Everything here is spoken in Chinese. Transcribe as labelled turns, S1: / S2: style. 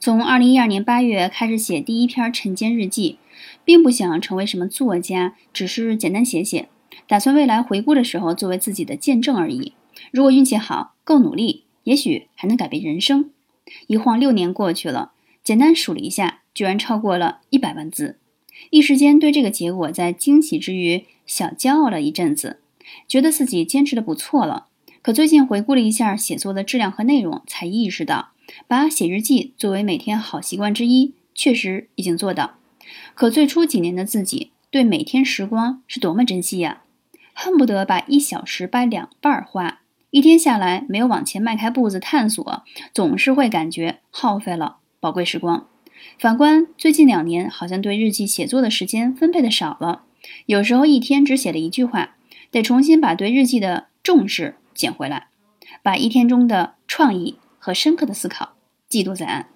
S1: 从二零一二年八月开始写第一篇晨间日记，并不想成为什么作家，只是简单写写，打算未来回顾的时候作为自己的见证而已。如果运气好，够努力，也许还能改变人生。一晃六年过去了，简单数了一下，居然超过了一百万字。一时间对这个结果在惊喜之余小骄傲了一阵子，觉得自己坚持的不错了。可最近回顾了一下写作的质量和内容，才意识到。把写日记作为每天好习惯之一，确实已经做到。可最初几年的自己，对每天时光是多么珍惜呀！恨不得把一小时掰两半儿花，一天下来没有往前迈开步子探索，总是会感觉耗费了宝贵时光。反观最近两年，好像对日记写作的时间分配的少了，有时候一天只写了一句话，得重新把对日记的重视捡回来，把一天中的创意。和深刻的思考记录在案。